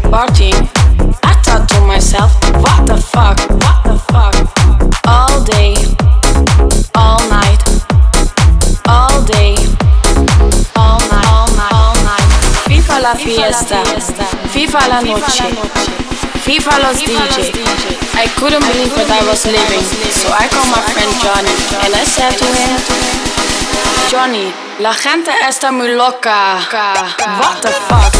people partying, I thought to myself, what the fuck, what the fuck? All day, all night, all day, all night, all night, all night. FIFA la fiesta, FIFA la noche, FIFA los DJ. I couldn't believe that I was leaving, so I called my friend Johnny and I said to him, Johnny, la gente está muy loca. What the fuck?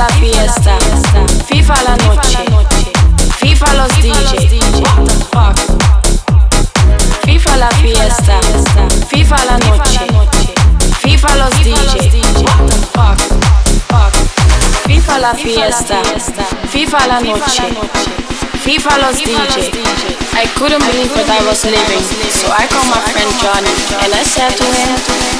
La fiesta, FIFA la noche, FIFA los DJ. What the fuck? FIFA la fiesta, FIFA la noche, FIFA los DJ. What the fuck? FIFA la fiesta, FIFA la noche, FIFA los DJ. I couldn't believe that I was leaving, so I called my friend Johnny and I said to him,